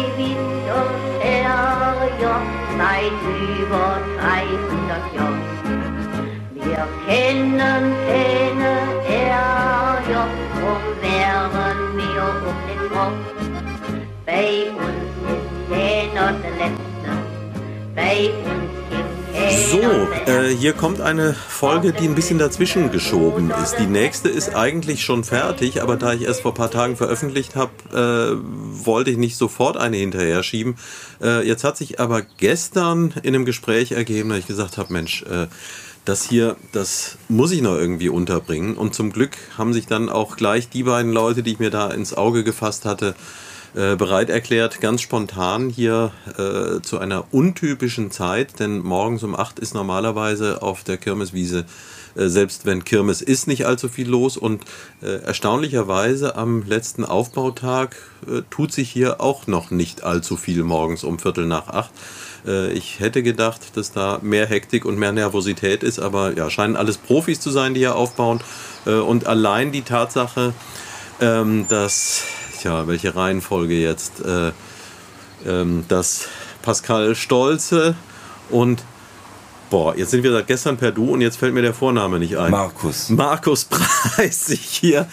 Neuwied und Herjord seit über 300 Jahren. Wir kennen keine so, äh, hier kommt eine Folge, die ein bisschen dazwischen geschoben ist. Die nächste ist eigentlich schon fertig, aber da ich erst vor ein paar Tagen veröffentlicht habe, äh, wollte ich nicht sofort eine hinterher schieben. Äh, jetzt hat sich aber gestern in einem Gespräch ergeben, dass ich gesagt habe, Mensch, äh, das hier, das muss ich noch irgendwie unterbringen. Und zum Glück haben sich dann auch gleich die beiden Leute, die ich mir da ins Auge gefasst hatte, äh, bereit erklärt, ganz spontan hier äh, zu einer untypischen Zeit, denn morgens um 8 ist normalerweise auf der Kirmeswiese, äh, selbst wenn Kirmes ist, nicht allzu viel los und äh, erstaunlicherweise am letzten Aufbautag äh, tut sich hier auch noch nicht allzu viel morgens um Viertel nach 8. Ich hätte gedacht, dass da mehr Hektik und mehr Nervosität ist, aber ja, scheinen alles Profis zu sein, die hier aufbauen. Und allein die Tatsache, ähm, dass tja, welche Reihenfolge jetzt? Äh, ähm, das Pascal Stolze und Boah, jetzt sind wir seit gestern per Du und jetzt fällt mir der Vorname nicht ein. Markus. Markus Preis sich hier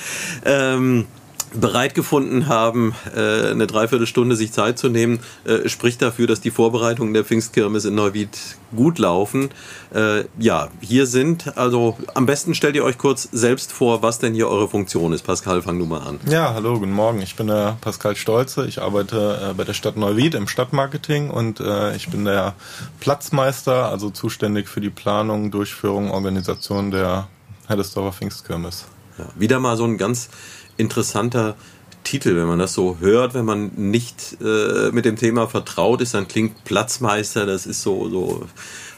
ähm, bereit gefunden haben, äh, eine Dreiviertelstunde sich Zeit zu nehmen, äh, spricht dafür, dass die Vorbereitungen der Pfingstkirmes in Neuwied gut laufen. Äh, ja, hier sind, also am besten stellt ihr euch kurz selbst vor, was denn hier eure Funktion ist. Pascal, fang du mal an. Ja, hallo, guten Morgen. Ich bin der Pascal Stolze. Ich arbeite bei der Stadt Neuwied im Stadtmarketing und ich bin der Platzmeister, also zuständig für die Planung, Durchführung, Organisation der Herdesdorfer Pfingstkirmes. Ja, wieder mal so ein ganz interessanter Titel, wenn man das so hört, wenn man nicht äh, mit dem Thema vertraut ist, dann klingt Platzmeister, das ist so, so,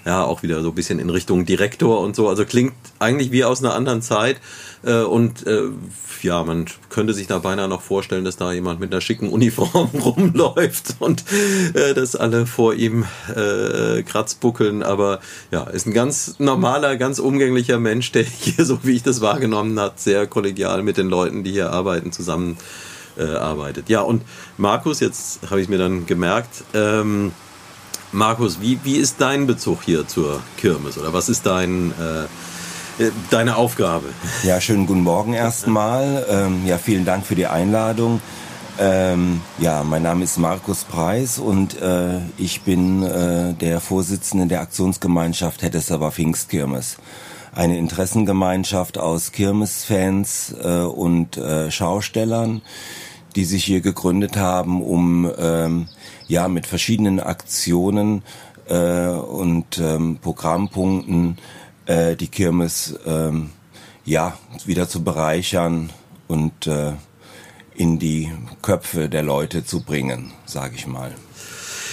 ja, auch wieder so ein bisschen in Richtung Direktor und so, also klingt eigentlich wie aus einer anderen Zeit äh, und äh, ja, man könnte sich da beinahe noch vorstellen, dass da jemand mit einer schicken Uniform rumläuft und äh, dass alle vor ihm äh, kratzbuckeln. Aber ja, ist ein ganz normaler, ganz umgänglicher Mensch, der hier, so wie ich das wahrgenommen habe, sehr kollegial mit den Leuten, die hier arbeiten, zusammen äh, arbeitet. Ja, und Markus, jetzt habe ich mir dann gemerkt, ähm, Markus, wie, wie ist dein Bezug hier zur Kirmes oder was ist dein äh, äh, deine Aufgabe. Ja, schönen guten Morgen erstmal. Ähm, ja, vielen Dank für die Einladung. Ähm, ja, mein Name ist Markus Preis und äh, ich bin äh, der Vorsitzende der Aktionsgemeinschaft Hettesser Pfingstkirmes. Eine Interessengemeinschaft aus Kirmesfans äh, und äh, Schaustellern, die sich hier gegründet haben, um ähm, ja mit verschiedenen Aktionen äh, und ähm, Programmpunkten äh, die Kirmes ähm, ja wieder zu bereichern und äh, in die Köpfe der Leute zu bringen, sage ich mal.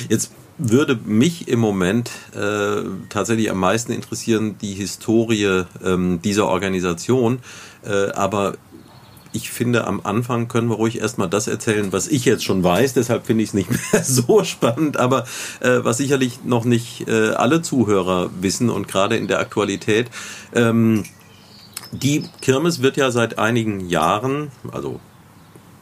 Jetzt würde mich im Moment äh, tatsächlich am meisten interessieren die Historie ähm, dieser Organisation, äh, aber ich finde, am Anfang können wir ruhig erstmal das erzählen, was ich jetzt schon weiß. Deshalb finde ich es nicht mehr so spannend, aber äh, was sicherlich noch nicht äh, alle Zuhörer wissen und gerade in der Aktualität. Ähm, die Kirmes wird ja seit einigen Jahren, also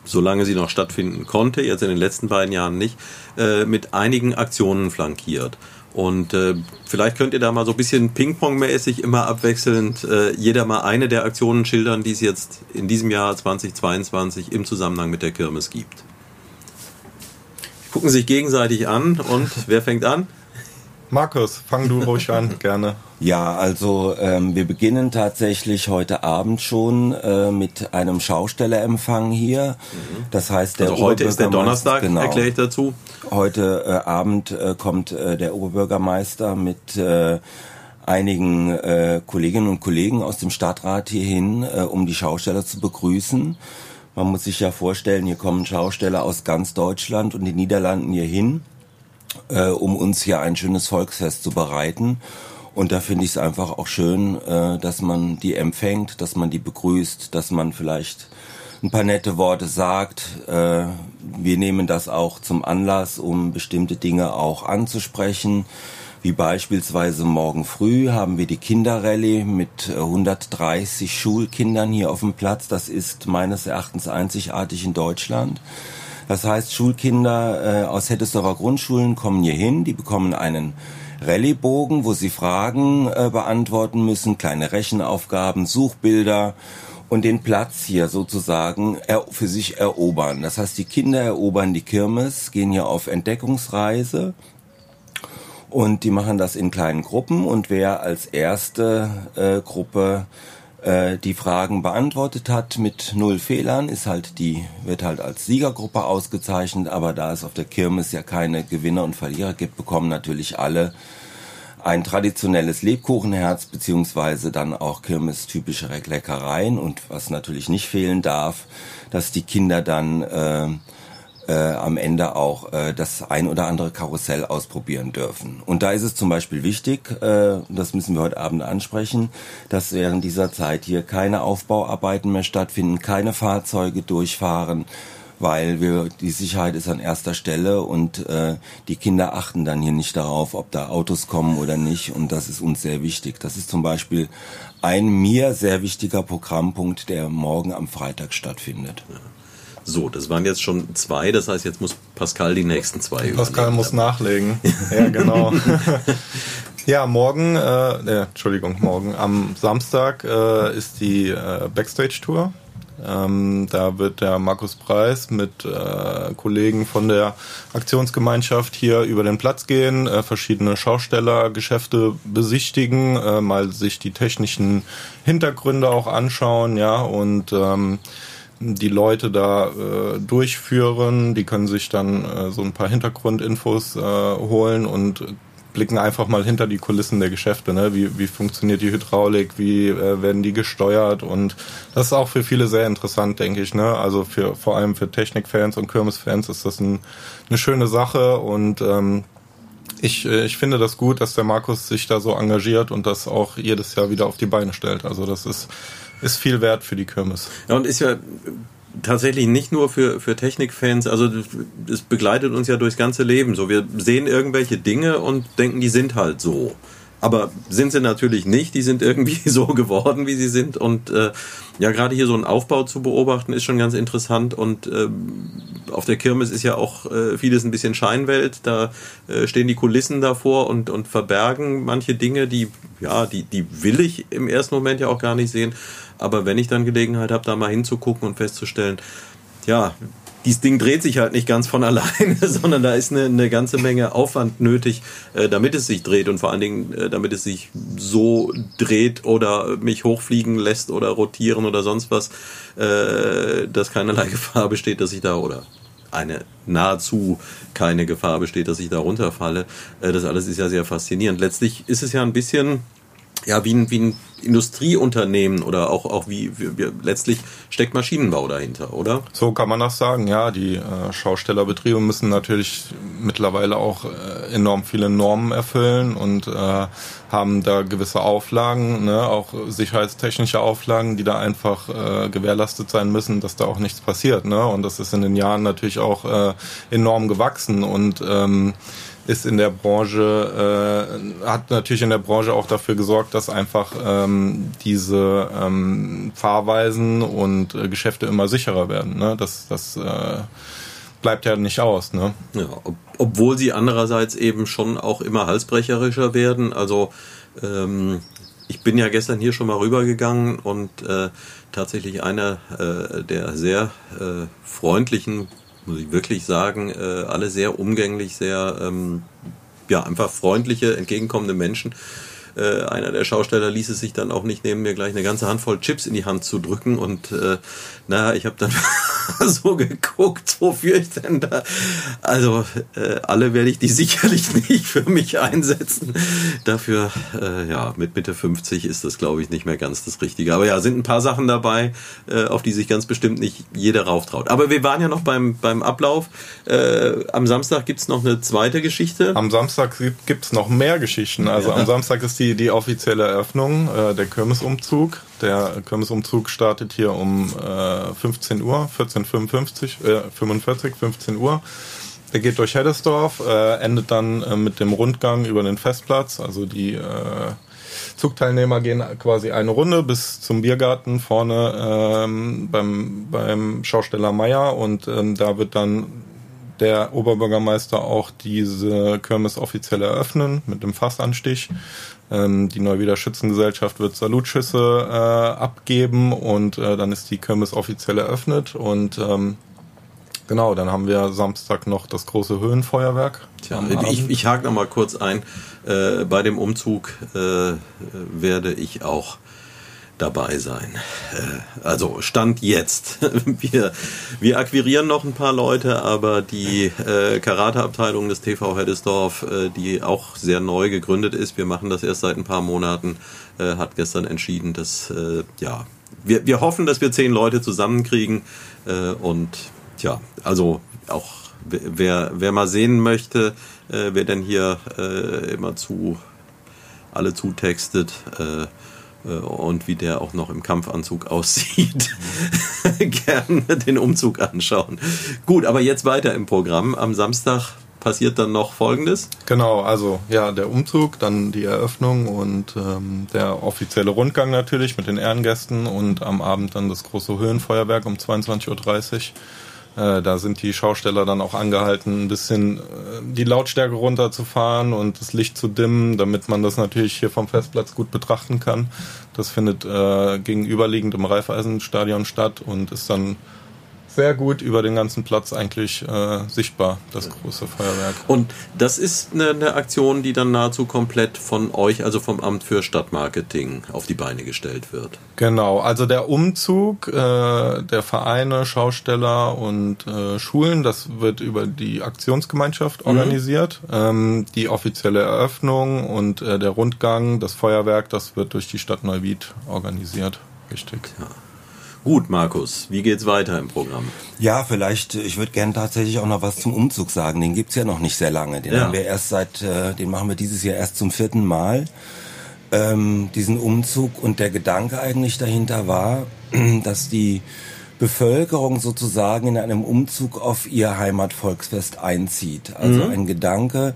solange sie noch stattfinden konnte, jetzt in den letzten beiden Jahren nicht, äh, mit einigen Aktionen flankiert. Und äh, vielleicht könnt ihr da mal so ein bisschen Ping-Pong-mäßig immer abwechselnd äh, jeder mal eine der Aktionen schildern, die es jetzt in diesem Jahr 2022 im Zusammenhang mit der Kirmes gibt. Gucken sich gegenseitig an und wer fängt an? Markus, fang du ruhig an, gerne. Ja, also ähm, wir beginnen tatsächlich heute Abend schon äh, mit einem Schaustellerempfang hier. Mhm. Das heißt, der also heute ist der Donnerstag, genau, erkläre ich dazu. Heute äh, Abend äh, kommt äh, der Oberbürgermeister mit äh, einigen äh, Kolleginnen und Kollegen aus dem Stadtrat hierhin, äh, um die Schausteller zu begrüßen. Man muss sich ja vorstellen, hier kommen Schausteller aus ganz Deutschland und den Niederlanden hierhin äh, um uns hier ein schönes Volksfest zu bereiten. Und da finde ich es einfach auch schön, äh, dass man die empfängt, dass man die begrüßt, dass man vielleicht ein paar nette Worte sagt. Äh, wir nehmen das auch zum Anlass, um bestimmte Dinge auch anzusprechen. Wie beispielsweise morgen früh haben wir die Kinderrallye mit 130 Schulkindern hier auf dem Platz. Das ist meines Erachtens einzigartig in Deutschland. Das heißt, Schulkinder äh, aus Hettesdorfer Grundschulen kommen hier hin, die bekommen einen Rallye-Bogen, wo sie Fragen äh, beantworten müssen, kleine Rechenaufgaben, Suchbilder und den Platz hier sozusagen für sich erobern. Das heißt, die Kinder erobern die Kirmes, gehen hier auf Entdeckungsreise und die machen das in kleinen Gruppen und wer als erste äh, Gruppe äh, die Fragen beantwortet hat mit null Fehlern, ist halt die, wird halt als Siegergruppe ausgezeichnet, aber da es auf der Kirmes ja keine Gewinner und Verlierer gibt, bekommen natürlich alle ein traditionelles Lebkuchenherz beziehungsweise dann auch kirmestypische Leckereien. Und was natürlich nicht fehlen darf, dass die Kinder dann äh, äh, am Ende auch äh, das ein oder andere Karussell ausprobieren dürfen. Und da ist es zum Beispiel wichtig, äh, das müssen wir heute Abend ansprechen, dass während dieser Zeit hier keine Aufbauarbeiten mehr stattfinden, keine Fahrzeuge durchfahren, weil wir die Sicherheit ist an erster Stelle und äh, die Kinder achten dann hier nicht darauf, ob da Autos kommen oder nicht und das ist uns sehr wichtig. Das ist zum Beispiel ein mir sehr wichtiger Programmpunkt, der morgen am Freitag stattfindet. Ja. So, das waren jetzt schon zwei, das heißt, jetzt muss Pascal die nächsten zwei Pascal muss nachlegen. ja, genau. ja, morgen, äh, äh, Entschuldigung, morgen, am Samstag äh, ist die äh, Backstage-Tour. Ähm, da wird der Markus Preis mit äh, Kollegen von der Aktionsgemeinschaft hier über den Platz gehen, äh, verschiedene Schaustellergeschäfte besichtigen, äh, mal sich die technischen Hintergründe auch anschauen, ja, und ähm, die Leute da äh, durchführen. Die können sich dann äh, so ein paar Hintergrundinfos äh, holen und blicken einfach mal hinter die Kulissen der Geschäfte. Ne? Wie, wie funktioniert die Hydraulik? Wie äh, werden die gesteuert? Und das ist auch für viele sehr interessant, denke ich. Ne? Also für vor allem für Technikfans und Kirmesfans ist das ein, eine schöne Sache und ähm, ich, äh, ich finde das gut, dass der Markus sich da so engagiert und das auch jedes Jahr wieder auf die Beine stellt. Also das ist ist viel wert für die Kirmes. Ja, und ist ja tatsächlich nicht nur für, für Technikfans, also es begleitet uns ja durchs ganze Leben. So, wir sehen irgendwelche Dinge und denken, die sind halt so. Aber sind sie natürlich nicht, die sind irgendwie so geworden, wie sie sind. Und äh, ja, gerade hier so einen Aufbau zu beobachten, ist schon ganz interessant. Und äh, auf der Kirmes ist ja auch äh, vieles ein bisschen Scheinwelt. Da äh, stehen die Kulissen davor und, und verbergen manche Dinge, die, ja, die, die will ich im ersten Moment ja auch gar nicht sehen. Aber wenn ich dann Gelegenheit habe, da mal hinzugucken und festzustellen, ja, dieses Ding dreht sich halt nicht ganz von alleine, sondern da ist eine, eine ganze Menge Aufwand nötig, äh, damit es sich dreht und vor allen Dingen, äh, damit es sich so dreht oder mich hochfliegen lässt oder rotieren oder sonst was, äh, dass keinerlei Gefahr besteht, dass ich da oder eine nahezu keine Gefahr besteht, dass ich da runterfalle. Äh, das alles ist ja sehr faszinierend. Letztlich ist es ja ein bisschen ja, wie ein, wie ein Industrieunternehmen oder auch, auch wie, wie, wie letztlich steckt Maschinenbau dahinter, oder? So kann man das sagen, ja. Die äh, Schaustellerbetriebe müssen natürlich mittlerweile auch äh, enorm viele Normen erfüllen und äh, haben da gewisse Auflagen, ne, auch sicherheitstechnische Auflagen, die da einfach äh, gewährleistet sein müssen, dass da auch nichts passiert. Ne? Und das ist in den Jahren natürlich auch äh, enorm gewachsen und ähm, ist in der Branche, äh, hat natürlich in der Branche auch dafür gesorgt, dass einfach ähm, diese ähm, Fahrweisen und äh, Geschäfte immer sicherer werden. Ne? Das, das äh, bleibt ja nicht aus. Ne? Ja, ob, obwohl sie andererseits eben schon auch immer halsbrecherischer werden. Also ähm, ich bin ja gestern hier schon mal rübergegangen und äh, tatsächlich einer äh, der sehr äh, freundlichen muss ich wirklich sagen, äh, alle sehr umgänglich, sehr ähm, ja, einfach freundliche, entgegenkommende Menschen. Äh, einer der Schausteller ließ es sich dann auch nicht nehmen, mir gleich eine ganze Handvoll Chips in die Hand zu drücken. Und äh, naja, ich habe dann so geguckt, wofür ich denn da. Also äh, alle werde ich die sicherlich nicht für mich einsetzen. Dafür, äh, ja, mit Mitte 50 ist das, glaube ich, nicht mehr ganz das Richtige. Aber ja, sind ein paar Sachen dabei, äh, auf die sich ganz bestimmt nicht jeder rauftraut. Aber wir waren ja noch beim, beim Ablauf. Äh, am Samstag gibt's noch eine zweite Geschichte. Am Samstag gibt's noch mehr Geschichten. Also ja. am Samstag ist die die, die offizielle Eröffnung, äh, der Kirmesumzug. Der Kirmesumzug startet hier um äh, 15 Uhr, 14.55, äh, 45, 15 Uhr. Der geht durch Heddesdorf, äh, endet dann äh, mit dem Rundgang über den Festplatz. Also die äh, Zugteilnehmer gehen quasi eine Runde bis zum Biergarten vorne ähm, beim, beim Schausteller Meier und ähm, da wird dann der Oberbürgermeister auch diese Kirmes offiziell eröffnen mit dem Fassanstich. Ähm, die Neuwieder Schützengesellschaft wird Salutschüsse äh, abgeben und äh, dann ist die Kirmes offiziell eröffnet und ähm, genau, dann haben wir Samstag noch das große Höhenfeuerwerk. Tja, ich, ich hake noch mal kurz ein. Äh, bei dem Umzug äh, werde ich auch dabei sein. Äh, also Stand jetzt. Wir, wir akquirieren noch ein paar Leute, aber die äh, Karateabteilung des TV Heddesdorf, äh, die auch sehr neu gegründet ist, wir machen das erst seit ein paar Monaten, äh, hat gestern entschieden, dass äh, ja wir, wir hoffen, dass wir zehn Leute zusammenkriegen äh, und ja, also auch wer, wer mal sehen möchte, wer denn hier immer zu alle zutextet, äh, und wie der auch noch im Kampfanzug aussieht, gerne den Umzug anschauen. Gut, aber jetzt weiter im Programm. Am Samstag passiert dann noch Folgendes? Genau, also ja, der Umzug, dann die Eröffnung und ähm, der offizielle Rundgang natürlich mit den Ehrengästen und am Abend dann das große Höhenfeuerwerk um 22.30 Uhr. Äh, da sind die Schausteller dann auch angehalten, ein bisschen äh, die Lautstärke runterzufahren und das Licht zu dimmen, damit man das natürlich hier vom Festplatz gut betrachten kann. Das findet äh, gegenüberliegend im Raiffeisenstadion statt und ist dann sehr gut über den ganzen Platz eigentlich äh, sichtbar, das große Feuerwerk. Und das ist eine, eine, Aktion, die dann nahezu komplett von euch, also vom Amt für Stadtmarketing, auf die Beine gestellt wird. Genau, also der Umzug äh, der Vereine, Schausteller und äh, Schulen, das wird über die Aktionsgemeinschaft mhm. organisiert. Ähm, die offizielle Eröffnung und äh, der Rundgang, das Feuerwerk, das wird durch die Stadt Neuwied organisiert. Richtig. Ja. Gut, Markus, wie geht's weiter im Programm? Ja, vielleicht, ich würde gerne tatsächlich auch noch was zum Umzug sagen. Den gibt's ja noch nicht sehr lange. Den ja. haben wir erst seit, äh, den machen wir dieses Jahr erst zum vierten Mal. Ähm, diesen Umzug und der Gedanke eigentlich dahinter war, dass die Bevölkerung sozusagen in einem Umzug auf ihr Heimatvolksfest einzieht. Also mhm. ein Gedanke,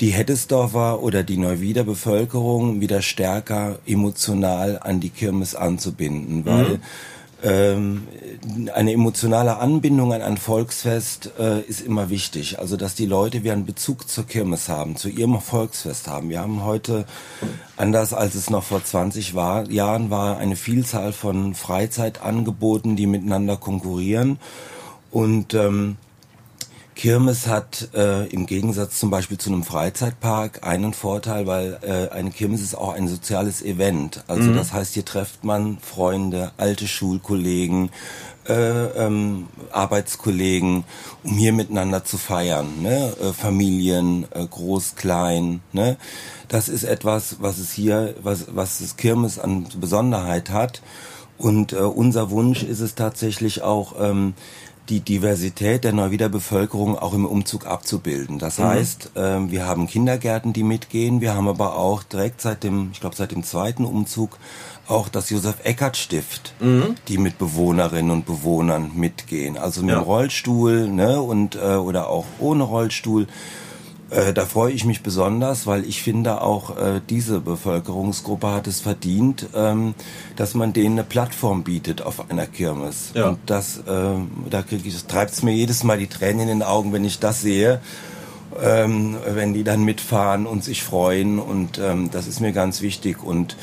die Heddesdorfer oder die Neuwieder Bevölkerung wieder stärker emotional an die Kirmes anzubinden, weil mhm ähm, eine emotionale Anbindung an ein Volksfest äh, ist immer wichtig. Also, dass die Leute wieder einen Bezug zur Kirmes haben, zu ihrem Volksfest haben. Wir haben heute, anders als es noch vor 20 war, Jahren war, eine Vielzahl von Freizeitangeboten, die miteinander konkurrieren. Und ähm, Kirmes hat äh, im Gegensatz zum Beispiel zu einem Freizeitpark einen Vorteil, weil äh, eine Kirmes ist auch ein soziales Event. Also mhm. das heißt, hier trifft man Freunde, alte Schulkollegen, äh, ähm, Arbeitskollegen, um hier miteinander zu feiern. Ne? Äh, Familien, äh, groß, klein. Ne? Das ist etwas, was es hier, was, was das Kirmes an Besonderheit hat. Und äh, unser Wunsch ist es tatsächlich auch, ähm, die Diversität der Neuwiederbevölkerung auch im Umzug abzubilden. Das mhm. heißt, äh, wir haben Kindergärten, die mitgehen. Wir haben aber auch direkt seit dem, ich glaube seit dem zweiten Umzug auch das Josef Eckert Stift, mhm. die mit Bewohnerinnen und Bewohnern mitgehen. Also mit ja. dem Rollstuhl ne, und äh, oder auch ohne Rollstuhl. Äh, da freue ich mich besonders, weil ich finde auch äh, diese Bevölkerungsgruppe hat es verdient, ähm, dass man denen eine Plattform bietet auf einer Kirmes. Ja. Und das, äh, da kriege ich, das treibt es mir jedes Mal die Tränen in den Augen, wenn ich das sehe, ähm, wenn die dann mitfahren und sich freuen und ähm, das ist mir ganz wichtig und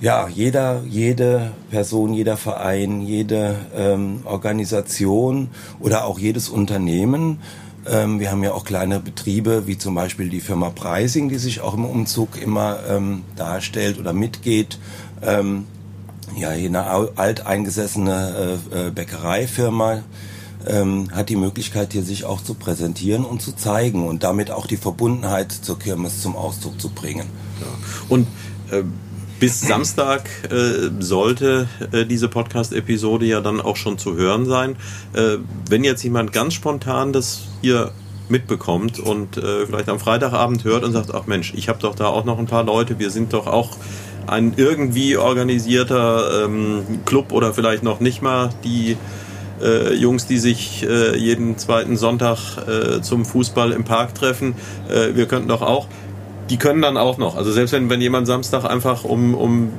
ja, jeder, jede Person, jeder Verein, jede ähm, Organisation oder auch jedes Unternehmen ähm, wir haben ja auch kleine Betriebe, wie zum Beispiel die Firma Preising, die sich auch im Umzug immer ähm, darstellt oder mitgeht. Ähm, ja, hier eine alteingesessene äh, äh, Bäckereifirma ähm, hat die Möglichkeit, hier sich auch zu präsentieren und zu zeigen und damit auch die Verbundenheit zur Kirmes zum Ausdruck zu bringen. Ja. Und äh, bis Samstag äh, sollte äh, diese Podcast-Episode ja dann auch schon zu hören sein. Äh, wenn jetzt jemand ganz spontan das hier mitbekommt und äh, vielleicht am Freitagabend hört und sagt, ach Mensch, ich habe doch da auch noch ein paar Leute, wir sind doch auch ein irgendwie organisierter ähm, Club oder vielleicht noch nicht mal die äh, Jungs, die sich äh, jeden zweiten Sonntag äh, zum Fußball im Park treffen. Äh, wir könnten doch auch die können dann auch noch. Also selbst wenn, wenn jemand Samstag einfach um, um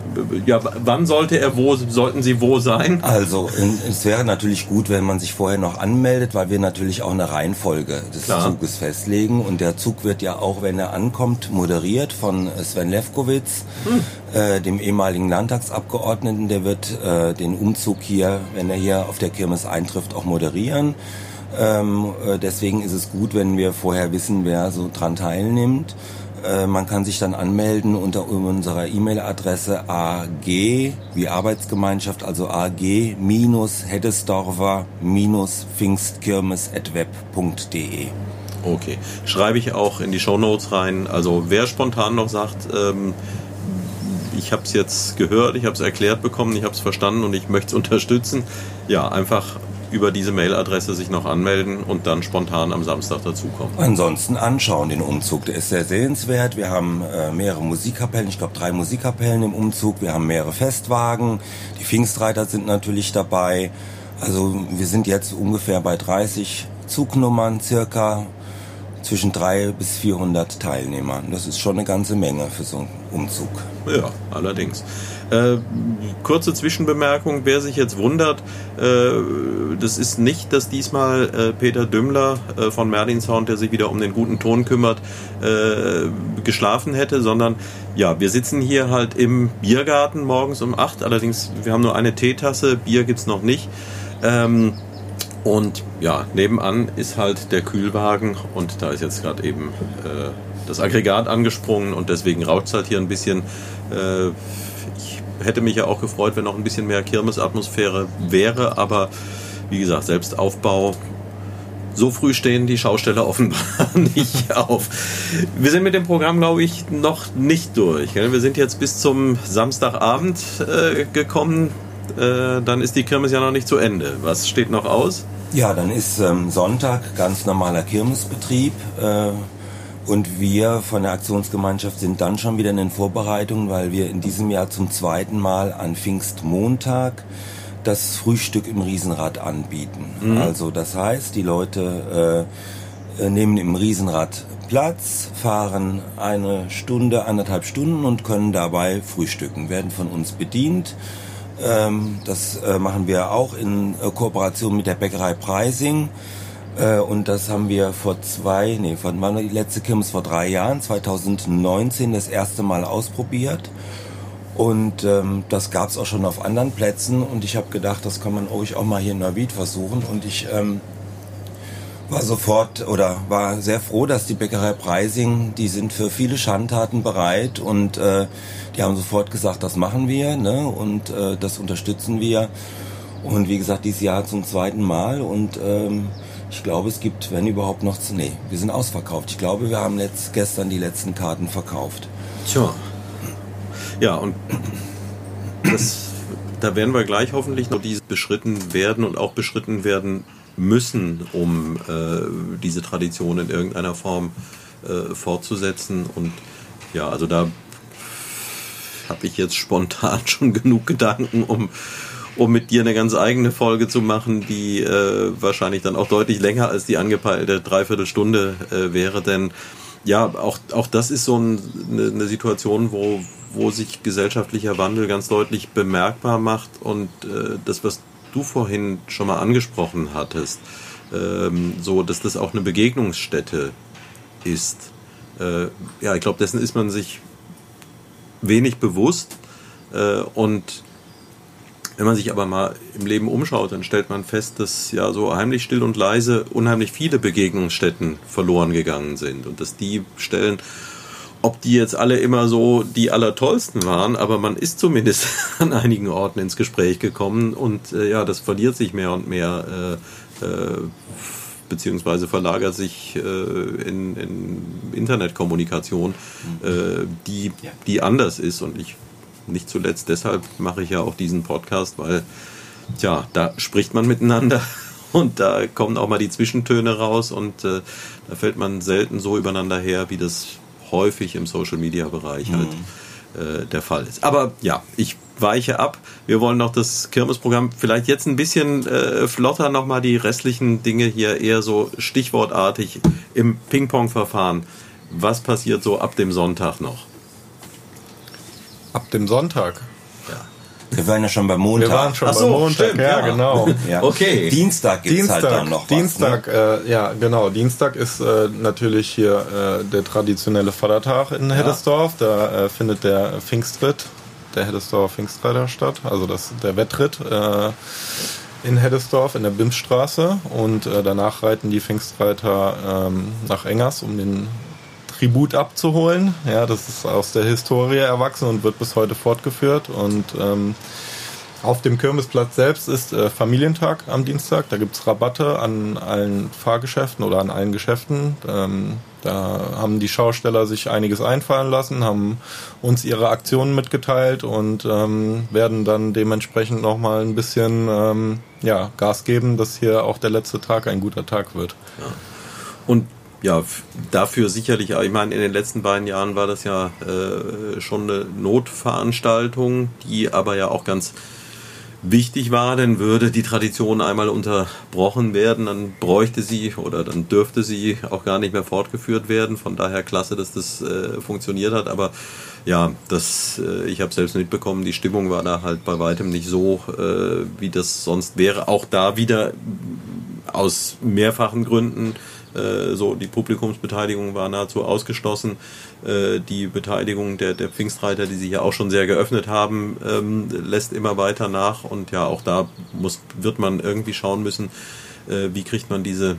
ja, wann sollte er wo, sollten sie wo sein? Also es wäre natürlich gut, wenn man sich vorher noch anmeldet, weil wir natürlich auch eine Reihenfolge des Klar. Zuges festlegen. Und der Zug wird ja auch, wenn er ankommt, moderiert von Sven Lefkowitz, hm. äh, dem ehemaligen Landtagsabgeordneten. Der wird äh, den Umzug hier, wenn er hier auf der Kirmes eintrifft, auch moderieren. Ähm, äh, deswegen ist es gut, wenn wir vorher wissen, wer so dran teilnimmt. Äh, man kann sich dann anmelden unter unserer E-Mail-Adresse ag wie Arbeitsgemeinschaft, also ag-heddesdorfer-pfingstkirmes.web.de. Okay, schreibe ich auch in die Show Notes rein. Also wer spontan noch sagt, ähm, ich habe es jetzt gehört, ich habe es erklärt bekommen, ich habe es verstanden und ich möchte es unterstützen, ja, einfach über diese Mailadresse sich noch anmelden und dann spontan am Samstag dazukommen. Ansonsten anschauen den Umzug. Der ist sehr sehenswert. Wir haben äh, mehrere Musikkapellen, ich glaube drei Musikkapellen im Umzug. Wir haben mehrere Festwagen. Die Pfingstreiter sind natürlich dabei. Also wir sind jetzt ungefähr bei 30 Zugnummern circa zwischen 300 bis 400 Teilnehmern. Das ist schon eine ganze Menge für so einen Umzug. Ja, allerdings. Äh, kurze Zwischenbemerkung, wer sich jetzt wundert, äh, das ist nicht, dass diesmal äh, Peter Dümmler äh, von Merlin Sound, der sich wieder um den guten Ton kümmert, äh, geschlafen hätte, sondern ja, wir sitzen hier halt im Biergarten morgens um 8, allerdings wir haben nur eine Teetasse, Bier gibt es noch nicht. Ähm, und ja, nebenan ist halt der Kühlwagen und da ist jetzt gerade eben äh, das Aggregat angesprungen und deswegen raucht es halt hier ein bisschen. Äh, ich hätte mich ja auch gefreut, wenn noch ein bisschen mehr Kirmesatmosphäre wäre, aber wie gesagt, Selbstaufbau. So früh stehen die Schausteller offenbar nicht auf. Wir sind mit dem Programm, glaube ich, noch nicht durch. Wir sind jetzt bis zum Samstagabend äh, gekommen. Äh, dann ist die Kirmes ja noch nicht zu Ende. Was steht noch aus? Ja, dann ist ähm, Sonntag ganz normaler Kirmesbetrieb. Äh, und wir von der Aktionsgemeinschaft sind dann schon wieder in den Vorbereitungen, weil wir in diesem Jahr zum zweiten Mal an Pfingstmontag das Frühstück im Riesenrad anbieten. Mhm. Also das heißt, die Leute äh, nehmen im Riesenrad Platz, fahren eine Stunde, anderthalb Stunden und können dabei frühstücken, werden von uns bedient. Ähm, das äh, machen wir auch in äh, Kooperation mit der Bäckerei Preising. Äh, und das haben wir vor zwei, nee, wann war die letzte Kirmes? Vor drei Jahren, 2019, das erste Mal ausprobiert. Und ähm, das gab es auch schon auf anderen Plätzen. Und ich habe gedacht, das kann man euch auch mal hier in Neuwied versuchen. Und ich ähm, war sofort oder war sehr froh, dass die Bäckerei Preising, die sind für viele Schandtaten bereit und äh, die haben sofort gesagt, das machen wir ne? und äh, das unterstützen wir. Und wie gesagt, dieses Jahr zum zweiten Mal und ähm, ich glaube, es gibt, wenn überhaupt noch, nee, wir sind ausverkauft. Ich glaube, wir haben letzt, gestern die letzten Karten verkauft. Tja. Ja, und das, da werden wir gleich hoffentlich noch diese beschritten werden und auch beschritten werden müssen, um äh, diese Tradition in irgendeiner Form äh, fortzusetzen. Und ja, also da habe ich jetzt spontan schon genug Gedanken, um, um mit dir eine ganz eigene Folge zu machen, die äh, wahrscheinlich dann auch deutlich länger als die angepeilte Dreiviertelstunde äh, wäre. Denn ja, auch, auch das ist so ein, eine, eine Situation, wo, wo sich gesellschaftlicher Wandel ganz deutlich bemerkbar macht und äh, das, was du vorhin schon mal angesprochen hattest, ähm, so dass das auch eine Begegnungsstätte ist. Äh, ja, ich glaube, dessen ist man sich wenig bewusst äh, und wenn man sich aber mal im Leben umschaut, dann stellt man fest, dass ja so heimlich still und leise unheimlich viele Begegnungsstätten verloren gegangen sind und dass die Stellen ob die jetzt alle immer so die allertollsten waren, aber man ist zumindest an einigen Orten ins Gespräch gekommen und äh, ja, das verliert sich mehr und mehr, äh, äh, beziehungsweise verlagert sich äh, in, in, Internetkommunikation, äh, die, die anders ist. Und ich nicht zuletzt deshalb mache ich ja auch diesen Podcast, weil tja, da spricht man miteinander und da kommen auch mal die Zwischentöne raus und äh, da fällt man selten so übereinander her, wie das häufig im Social Media Bereich halt mhm. äh, der Fall ist. Aber ja, ich weiche ab. Wir wollen noch das Kirmesprogramm vielleicht jetzt ein bisschen äh, flotter nochmal die restlichen Dinge hier eher so stichwortartig im Ping-Pong-Verfahren was passiert so ab dem Sonntag noch? Ab dem Sonntag. Wir waren ja schon beim Montag. Wir waren schon Ach so, beim Montag, stimmt, ja, ja. genau. Ja. Okay. Dienstag gibt's Dienstag, halt dann noch Dienstag, was. äh, ja, genau. Dienstag ist äh, natürlich hier äh, der traditionelle Vatertag in Heddesdorf. Da äh, findet der Pfingstritt, der Heddesdorfer Pfingstreiter statt, also das, der Wettritt äh, in Heddesdorf in der Bimsstraße. Und äh, danach reiten die Pfingstreiter ähm, nach Engers, um den Tribut abzuholen. Ja, das ist aus der Historie erwachsen und wird bis heute fortgeführt. Und ähm, auf dem Kirmesplatz selbst ist äh, Familientag am Dienstag. Da gibt's Rabatte an allen Fahrgeschäften oder an allen Geschäften. Ähm, da haben die Schausteller sich einiges einfallen lassen, haben uns ihre Aktionen mitgeteilt und ähm, werden dann dementsprechend nochmal ein bisschen ähm, ja, Gas geben, dass hier auch der letzte Tag ein guter Tag wird. Und ja, dafür sicherlich, ich meine, in den letzten beiden Jahren war das ja äh, schon eine Notveranstaltung, die aber ja auch ganz wichtig war, denn würde die Tradition einmal unterbrochen werden, dann bräuchte sie oder dann dürfte sie auch gar nicht mehr fortgeführt werden. Von daher klasse, dass das äh, funktioniert hat. Aber ja, das, äh, ich habe selbst mitbekommen, die Stimmung war da halt bei weitem nicht so, äh, wie das sonst wäre. Auch da wieder aus mehrfachen Gründen. Äh, so die Publikumsbeteiligung war nahezu ausgeschlossen. Äh, die Beteiligung der, der Pfingstreiter, die sich ja auch schon sehr geöffnet haben, ähm, lässt immer weiter nach. Und ja, auch da muss, wird man irgendwie schauen müssen, äh, wie kriegt man diese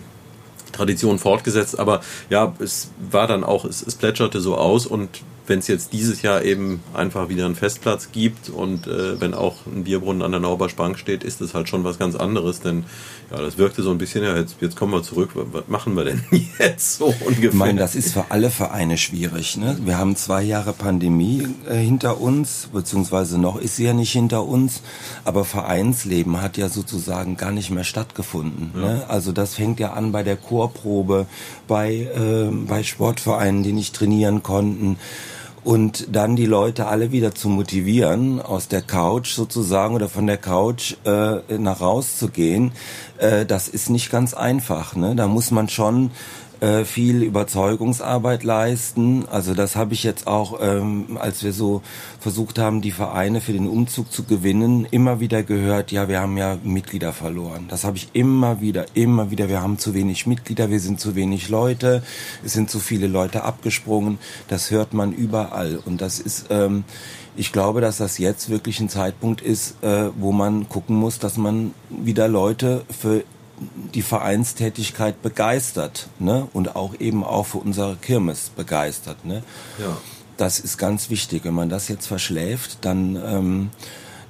Tradition fortgesetzt. Aber ja, es war dann auch, es, es plätscherte so aus und wenn es jetzt dieses Jahr eben einfach wieder einen Festplatz gibt und äh, wenn auch ein Bierbrunnen an der Naubersch Bank steht, ist das halt schon was ganz anderes, denn ja, das wirkte so ein bisschen, ja, jetzt, jetzt kommen wir zurück, was, machen wir denn jetzt so ungefähr? Ich meine, das ist für alle Vereine schwierig. Ne? Wir haben zwei Jahre Pandemie äh, hinter uns, beziehungsweise noch ist sie ja nicht hinter uns, aber Vereinsleben hat ja sozusagen gar nicht mehr stattgefunden. Ne? Also das fängt ja an bei der Chorprobe, bei, äh, bei Sportvereinen, die nicht trainieren konnten. Und dann die Leute alle wieder zu motivieren, aus der Couch sozusagen oder von der Couch äh, nach raus zu gehen, äh, das ist nicht ganz einfach. Ne? Da muss man schon äh, viel Überzeugungsarbeit leisten. Also das habe ich jetzt auch, ähm, als wir so versucht haben, die Vereine für den Umzug zu gewinnen, immer wieder gehört, ja, wir haben ja Mitglieder verloren. Das habe ich immer wieder, immer wieder. Wir haben zu wenig Mitglieder, wir sind zu wenig Leute, es sind zu viele Leute abgesprungen. Das hört man überall. Und das ist, ähm, ich glaube, dass das jetzt wirklich ein Zeitpunkt ist, äh, wo man gucken muss, dass man wieder Leute für die Vereinstätigkeit begeistert ne? und auch eben auch für unsere Kirmes begeistert. Ne? ja. Das ist ganz wichtig. Wenn man das jetzt verschläft, dann, ähm,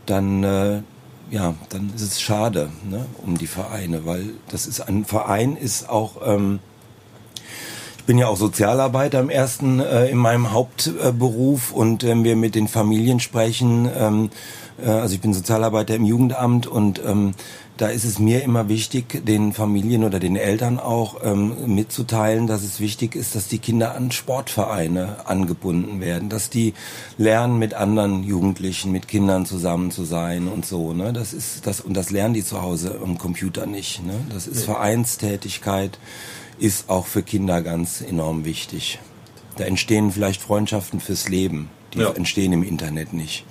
dann, äh, ja, dann ist es schade ne? um die Vereine, weil das ist ein Verein ist auch ähm, ich bin ja auch Sozialarbeiter im ersten, äh, in meinem Hauptberuf und wenn wir mit den Familien sprechen, ähm, äh, also ich bin Sozialarbeiter im Jugendamt und ähm, da ist es mir immer wichtig, den Familien oder den Eltern auch ähm, mitzuteilen, dass es wichtig ist, dass die Kinder an Sportvereine angebunden werden, dass die lernen, mit anderen Jugendlichen, mit Kindern zusammen zu sein und so. Ne? Das ist das und das lernen die zu Hause am Computer nicht. Ne? Das ist Vereinstätigkeit ist auch für Kinder ganz enorm wichtig. Da entstehen vielleicht Freundschaften fürs Leben. Die Ja. entstehen im Internet nicht.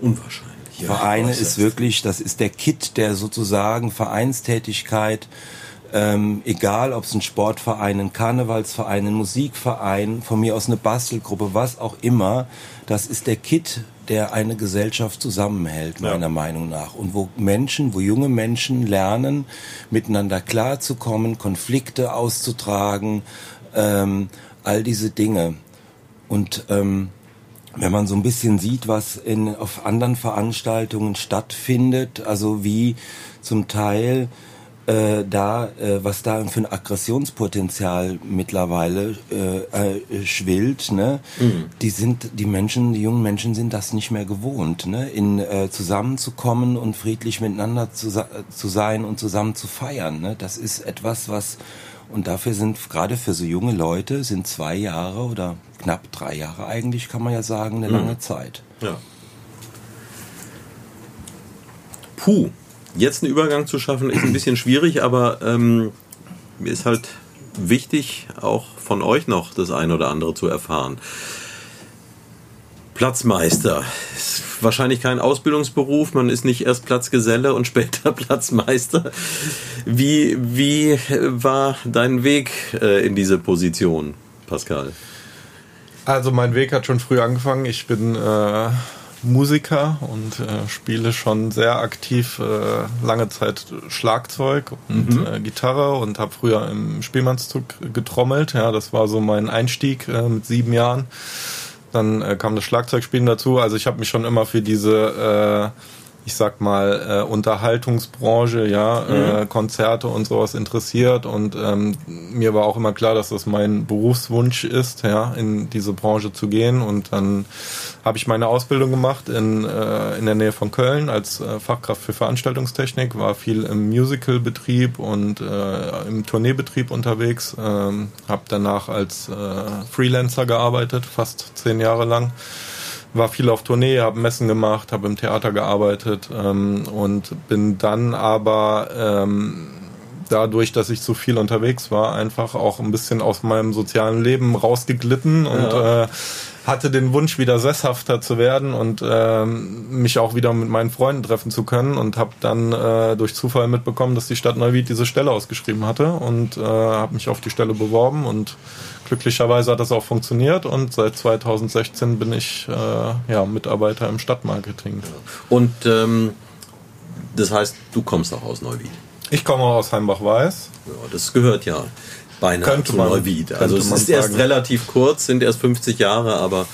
Unwahrscheinlich. Ja, Vereine ist wirklich, das ist der Kit, der sozusagen Vereinstätigkeit, ähm, egal ob es ein Sportverein, ein Karnevalsverein, ein Musikverein, von mir aus eine Bastelgruppe, was auch immer, das ist der Kit, der eine Gesellschaft zusammenhält, Ja. meiner Meinung nach. Und wo Menschen, wo junge Menschen lernen, miteinander klarzukommen, Konflikte auszutragen, ähm, all diese Dinge. Und ähm, wenn man so ein bisschen sieht, was in, auf anderen Veranstaltungen stattfindet, also wie zum Teil äh, da, äh, was da für ein Aggressionspotenzial mittlerweile äh, äh, schwillt, ne? Die sind, die Menschen, die jungen Menschen sind das nicht mehr gewohnt, ne? In äh, zusammenzukommen und friedlich miteinander zu, zu sein und zusammen zu feiern, ne? Das ist etwas, was und dafür sind gerade für so junge Leute sind zwei Jahre oder knapp drei Jahre eigentlich, kann man ja sagen, eine lange Zeit. Ja. Puh, jetzt einen Übergang zu schaffen, ist ein bisschen schwierig, aber ähm, mir ist halt wichtig, auch von euch noch das eine oder andere zu erfahren. Platzmeister. Ist wahrscheinlich kein Ausbildungsberuf, man ist nicht erst Platzgeselle und später Platzmeister. Wie, wie war dein Weg äh, in diese Position, Pascal? Also mein Weg hat schon früh angefangen. Ich bin äh, Musiker und äh, spiele schon sehr aktiv äh, lange Zeit Schlagzeug und mhm. äh, Gitarre und habe früher im Spielmannszug getrommelt. Ja, das war so mein Einstieg äh, mit sieben Jahren. Dann äh, kam das Schlagzeugspielen dazu. Also ich habe mich schon immer für diese äh, ich sag mal, äh, Unterhaltungsbranche, ja, mhm. äh, Konzerte und sowas interessiert. Und ähm, mir war auch immer klar, dass das mein Berufswunsch ist, ja, in diese Branche zu gehen. Und dann habe ich meine Ausbildung gemacht in, äh, in der Nähe von Köln als äh, Fachkraft für Veranstaltungstechnik, war viel im Musicalbetrieb und äh, im Tourneebetrieb unterwegs, ähm, habe danach als äh, Freelancer gearbeitet, fast zehn Jahre lang war viel auf Tournee, habe Messen gemacht, habe im Theater gearbeitet ähm, und bin dann aber ähm, dadurch, dass ich so viel unterwegs war, einfach auch ein bisschen aus meinem sozialen Leben rausgeglitten und ja. äh, hatte den Wunsch, wieder sesshafter zu werden und ähm, mich auch wieder mit meinen Freunden treffen zu können und habe dann äh, durch Zufall mitbekommen, dass die Stadt Neuwied diese Stelle ausgeschrieben hatte und äh, habe mich auf die Stelle beworben und glücklicherweise hat das auch funktioniert und seit 2016 bin ich äh, ja, Mitarbeiter im Stadtmarketing. Und ähm, das heißt, du kommst auch aus Neuwied? Ich komme aus Heimbach-Weiß. Ja, das gehört ja beinahe könnte zu man, Neuwied. Also es ist erst relativ kurz, sind erst 50 Jahre, aber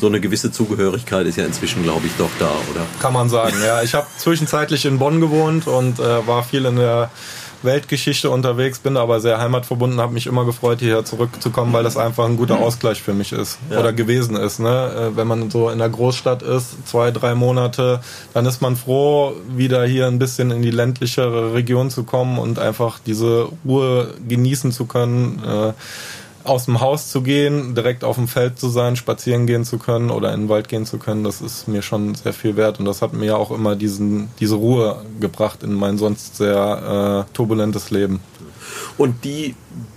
so eine gewisse Zugehörigkeit ist ja inzwischen, glaube ich, doch da, oder? Kann man sagen, ja. Ich habe zwischenzeitlich in Bonn gewohnt und äh, war viel in der Weltgeschichte unterwegs, bin aber sehr heimatverbunden, habe mich immer gefreut, hierher zurückzukommen, weil das einfach ein guter Ausgleich für mich ist ja. oder gewesen ist. Ne? Äh, wenn man so in der Großstadt ist, zwei, drei Monate, dann ist man froh, wieder hier ein bisschen in die ländlichere Region zu kommen und einfach diese Ruhe genießen zu können. Äh, aus dem Haus zu gehen, direkt auf dem Feld zu sein, spazieren gehen zu können oder in den Wald gehen zu können, das ist mir schon sehr viel wert und das hat mir auch immer diesen, diese Ruhe gebracht in mein sonst sehr äh, turbulentes Leben. Und die,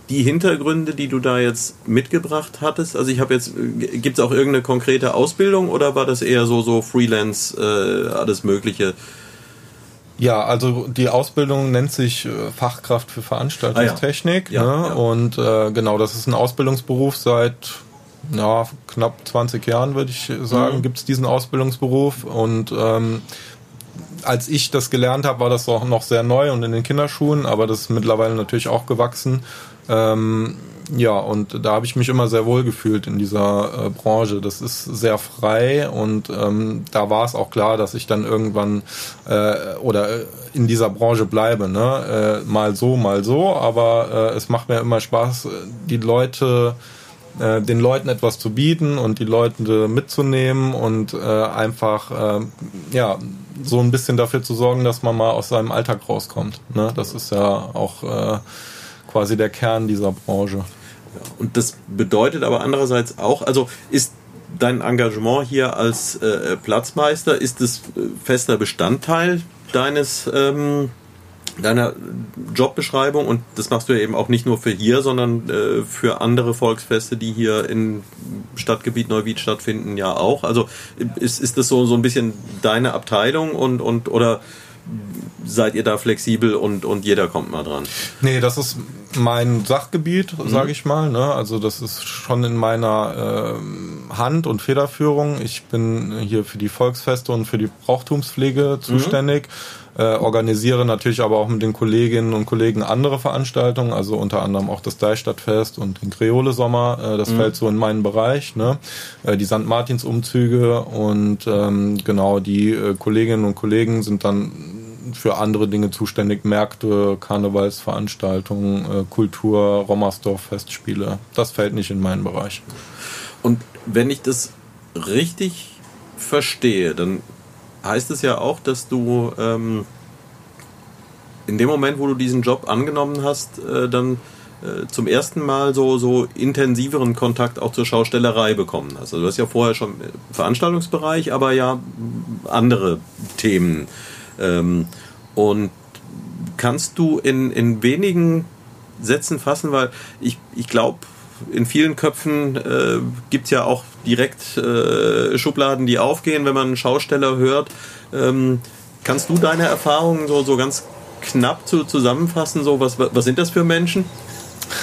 die Hintergründe, die du da jetzt mitgebracht hattest, also ich habe jetzt, gibt es auch irgendeine konkrete Ausbildung oder war das eher so, so Freelance, äh, alles Mögliche? Ja, also die Ausbildung nennt sich äh, Fachkraft für Veranstaltungstechnik. Ah, ja. Ja, ne? ja. Und äh, genau, das ist ein Ausbildungsberuf seit ja, knapp 20 Jahren, würde ich sagen, mhm. gibt es diesen Ausbildungsberuf. Und ähm, als ich das gelernt habe, war das auch noch sehr neu und in den Kinderschuhen, aber das ist mittlerweile natürlich auch gewachsen. Ähm, ja, und da habe ich mich immer sehr wohl gefühlt in dieser äh, Branche. Das ist sehr frei und ähm, da war es auch klar, dass ich dann irgendwann äh, oder äh, in dieser Branche bleibe. Ne? Äh, mal so, mal so, aber äh, es macht mir immer Spaß, die Leute äh, den Leuten etwas zu bieten und die Leute mitzunehmen und äh, einfach äh, ja so ein bisschen dafür zu sorgen, dass man mal aus seinem Alltag rauskommt. Ne? Das ist ja auch äh, quasi der Kern dieser Branche. Und das bedeutet aber andererseits auch, also ist dein Engagement hier als äh, Platzmeister, ist es äh, fester Bestandteil deines ähm, deiner Jobbeschreibung und das machst du ja eben auch nicht nur für hier, sondern äh, für andere Volksfeste, die hier im Stadtgebiet Neuwied stattfinden, ja auch. Also ist, ist das so, so ein bisschen deine Abteilung und, und oder seid ihr da flexibel und, und jeder kommt mal dran? Nee, das ist mein Sachgebiet, mhm. sage ich mal. Ne? Also das ist schon in meiner äh, Hand und Federführung. Ich bin hier für die Volksfeste und für die Brauchtumspflege mhm. zuständig. Mhm. Äh, organisiere natürlich aber auch mit den Kolleginnen und Kollegen andere Veranstaltungen, also unter anderem auch das Deichstadtfest und den Kreole Sommer. Äh, das mhm. fällt so in meinen Bereich. Ne? Äh, die St. Martins Umzüge und ähm, genau die äh, Kolleginnen und Kollegen sind dann für andere Dinge zuständig, Märkte, Karnevalsveranstaltungen, äh, Kultur, Rommersdorf, Festspiele. Das fällt nicht in meinen Bereich. Und wenn ich das richtig verstehe, dann heißt es ja auch, dass du ähm, in dem Moment, wo du diesen Job angenommen hast, äh, dann äh, zum ersten Mal so, so intensiveren Kontakt auch zur Schaustellerei bekommen hast. Also du hast ja vorher schon Veranstaltungsbereich, aber ja andere Themen ähm, und kannst du in, in wenigen Sätzen fassen, weil ich, ich glaube, in vielen Köpfen äh, gibt es ja auch direkt äh, Schubladen, die aufgehen, wenn man einen Schausteller hört. Ähm, kannst du deine Erfahrungen so, so ganz knapp zu, zusammenfassen? So, was, was sind das für Menschen?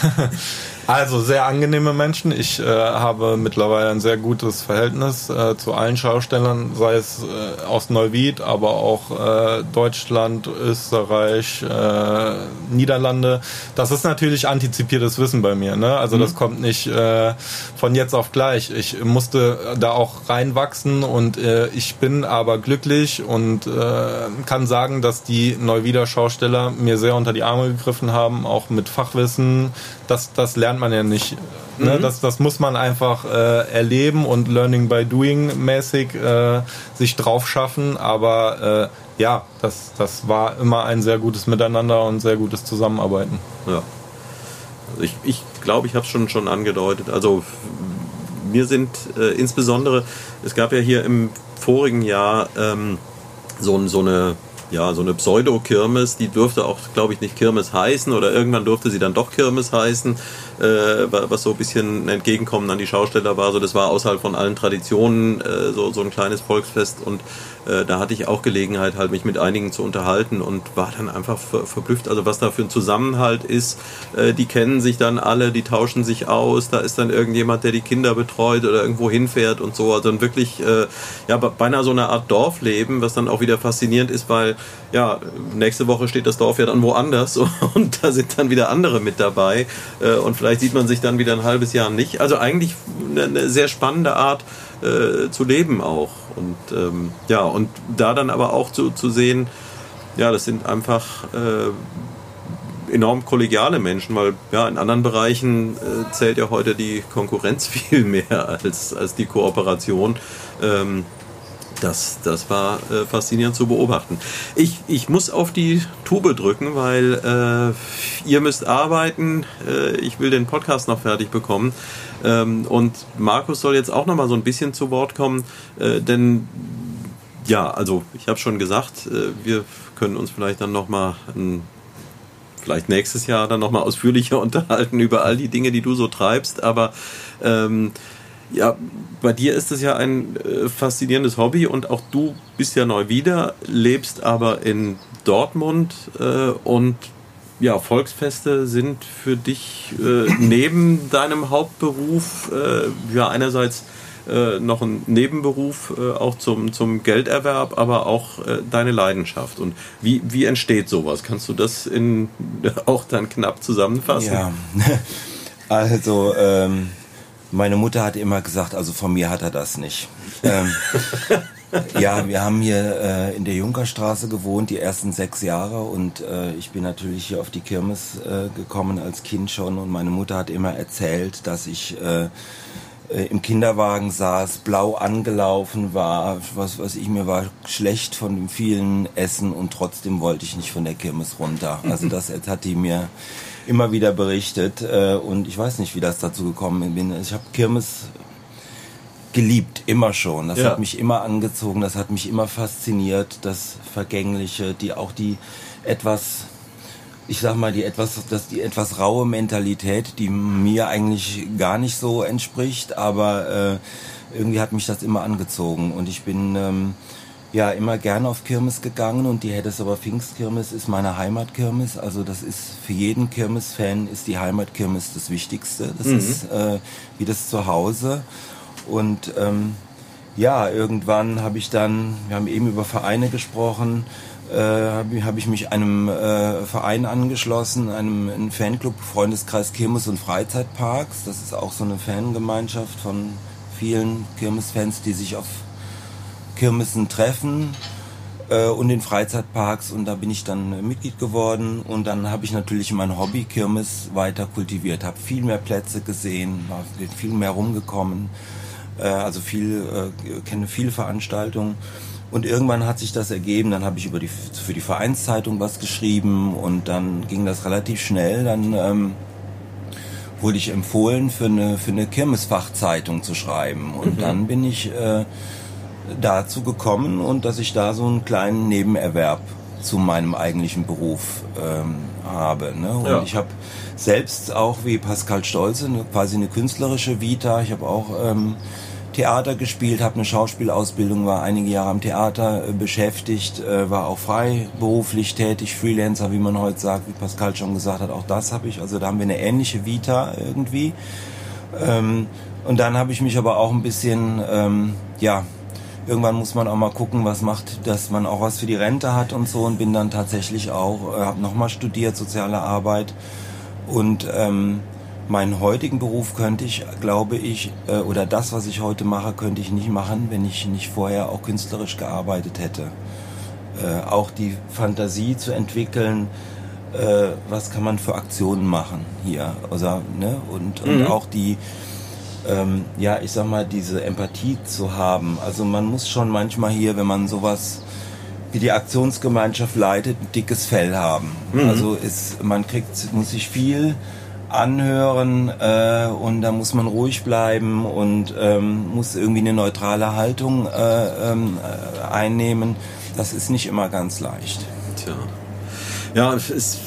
Also sehr angenehme Menschen. Ich äh, habe mittlerweile ein sehr gutes Verhältnis äh, zu allen Schaustellern, sei es äh, aus Neuwied, aber auch äh, Deutschland, Österreich, äh, Niederlande. Das ist natürlich antizipiertes Wissen bei mir. Ne? Also mhm. das kommt nicht äh, von jetzt auf gleich. Ich musste da auch reinwachsen und ich bin aber glücklich und kann sagen, dass die Neuwieder Schausteller mir sehr unter die Arme gegriffen haben, auch mit Fachwissen. Das, das lernt lernt man ja nicht. Ne? Mhm. Das, das muss man einfach äh, erleben und Learning by Doing mäßig äh, sich drauf schaffen. Aber äh, ja, das, das war immer ein sehr gutes Miteinander und sehr gutes Zusammenarbeiten. Ja. Also ich, ich glaube, ich habe es schon, schon angedeutet. Also wir sind äh, insbesondere, es gab ja hier im vorigen Jahr ähm, so, so eine ja, so eine Pseudo-Kirmes, die durfte auch, glaube ich, nicht Kirmes heißen oder irgendwann durfte sie dann doch Kirmes heißen, was so ein bisschen Entgegenkommen an die Schausteller war. So, das war außerhalb von allen Traditionen äh, so, so ein kleines Volksfest und äh, da hatte ich auch Gelegenheit, halt mich mit einigen zu unterhalten und war dann einfach ver verblüfft, also was da für ein Zusammenhalt ist. Äh, die kennen sich dann alle, die tauschen sich aus, da ist dann irgendjemand, der die Kinder betreut oder irgendwo hinfährt und so. Also wirklich, äh, ja, beinahe so eine Art Dorfleben, was dann auch wieder faszinierend ist, weil ja, nächste Woche steht das Dorf ja dann woanders und da sind dann wieder andere mit dabei äh, und vielleicht sieht man sich dann wieder ein halbes Jahr nicht. Also eigentlich eine, sehr spannende Art äh, zu leben auch. Und ähm, ja, und da dann aber auch zu, zu sehen, ja, das sind einfach äh, enorm kollegiale Menschen, weil ja, in anderen Bereichen äh, zählt ja heute die Konkurrenz viel mehr als, als die Kooperation. Ähm, das, das war äh, faszinierend zu beobachten. Ich, ich muss auf die Tube drücken, weil äh, ihr müsst arbeiten. Äh, ich will den Podcast noch fertig bekommen. Ähm, und Markus soll jetzt auch noch mal so ein bisschen zu Wort kommen, äh, denn ja, also ich habe schon gesagt, äh, wir können uns vielleicht dann noch mal ein vielleicht nächstes Jahr dann nochmal ausführlicher unterhalten über all die Dinge, die du so treibst. Aber ähm, ja, bei dir ist es ja ein äh, faszinierendes Hobby und auch du bist ja neu wieder, lebst aber in Dortmund äh, und ja, Volksfeste sind für dich äh, neben deinem Hauptberuf äh, ja einerseits äh, noch ein Nebenberuf äh, auch zum, zum Gelderwerb, aber auch deine Leidenschaft. Und wie, wie entsteht sowas? Kannst du das in, auch dann knapp zusammenfassen? Ja, also ähm meine Mutter hat immer gesagt, also von mir hat er das nicht. ähm, ja, wir haben hier äh, in der Junkerstraße gewohnt, die ersten sechs Jahre und äh, ich bin natürlich hier auf die Kirmes äh, gekommen als Kind schon und meine Mutter hat immer erzählt, dass ich äh, äh, im Kinderwagen saß, blau angelaufen war, was was ich mir war schlecht von dem vielen Essen und trotzdem wollte ich nicht von der Kirmes runter. Also das hat die mir immer wieder berichtet äh, und ich weiß nicht, wie das dazu gekommen bin. Ich habe Kirmes geliebt, immer schon. Das ja. hat mich immer angezogen, das hat mich immer fasziniert, das Vergängliche, die auch die etwas, ich sag mal, die etwas, das die etwas raue Mentalität, die mir eigentlich gar nicht so entspricht, aber äh, irgendwie hat mich das immer angezogen und ich bin ähm, ja immer gerne auf Kirmes gegangen und die Hedesser Pfingstkirmes ist meine Heimatkirmes. Also das ist für jeden Kirmes-Fan ist die Heimatkirmes das Wichtigste. Das mhm. ist äh, wie das Zuhause. Und ähm, ja, irgendwann habe ich dann, wir haben eben über Vereine gesprochen, äh, habe hab ich mich einem äh, Verein angeschlossen, einem, einem Fanclub Freundeskreis Kirmes und Freizeitparks. Das ist auch so eine Fangemeinschaft von vielen Kirmesfans, die sich auf Kirmessen treffen äh, und in Freizeitparks und da bin ich dann äh, Mitglied geworden. Und dann habe ich natürlich mein Hobby Kirmes weiter kultiviert, habe viel mehr Plätze gesehen, war viel mehr rumgekommen, äh, also viel kenne viele Veranstaltungen. Und irgendwann hat sich das ergeben, dann habe ich über die für die Vereinszeitung was geschrieben. Und dann ging das relativ schnell, dann ähm, wurde ich empfohlen für eine für eine Kirmesfachzeitung zu schreiben. Und mhm. dann bin ich äh, dazu gekommen und dass ich da so einen kleinen Nebenerwerb zu meinem eigentlichen Beruf ähm, habe. Ne? Und Ja. ich habe selbst auch wie Pascal Stolze eine, quasi eine künstlerische Vita. Ich habe auch ähm, Theater gespielt, habe eine Schauspielausbildung, war einige Jahre am Theater äh, beschäftigt, äh, war auch freiberuflich tätig, Freelancer, wie man heute sagt, wie Pascal schon gesagt hat, auch das habe ich. Also da haben wir eine ähnliche Vita irgendwie. Ähm, und dann habe ich mich aber auch ein bisschen, ähm, ja, irgendwann muss man auch mal gucken, was macht, dass man auch was für die Rente hat und so und bin dann tatsächlich auch, äh, habe nochmal studiert, soziale Arbeit und ähm, meinen heutigen Beruf könnte ich, glaube ich, äh, oder das, was ich heute mache, könnte ich nicht machen, wenn ich nicht vorher auch künstlerisch gearbeitet hätte. Äh, auch die Fantasie zu entwickeln, äh, was kann man für Aktionen machen hier, also, ne? und, und auch die, ähm, ja, ich sag mal, diese Empathie zu haben. Also man muss schon manchmal hier, wenn man sowas wie die Aktionsgemeinschaft leitet, ein dickes Fell haben. Also ist, man kriegt, muss sich viel anhören äh, und da muss man ruhig bleiben und ähm, muss irgendwie eine neutrale Haltung äh, ähm, äh, einnehmen. Das ist nicht immer ganz leicht. Tja. Ja, es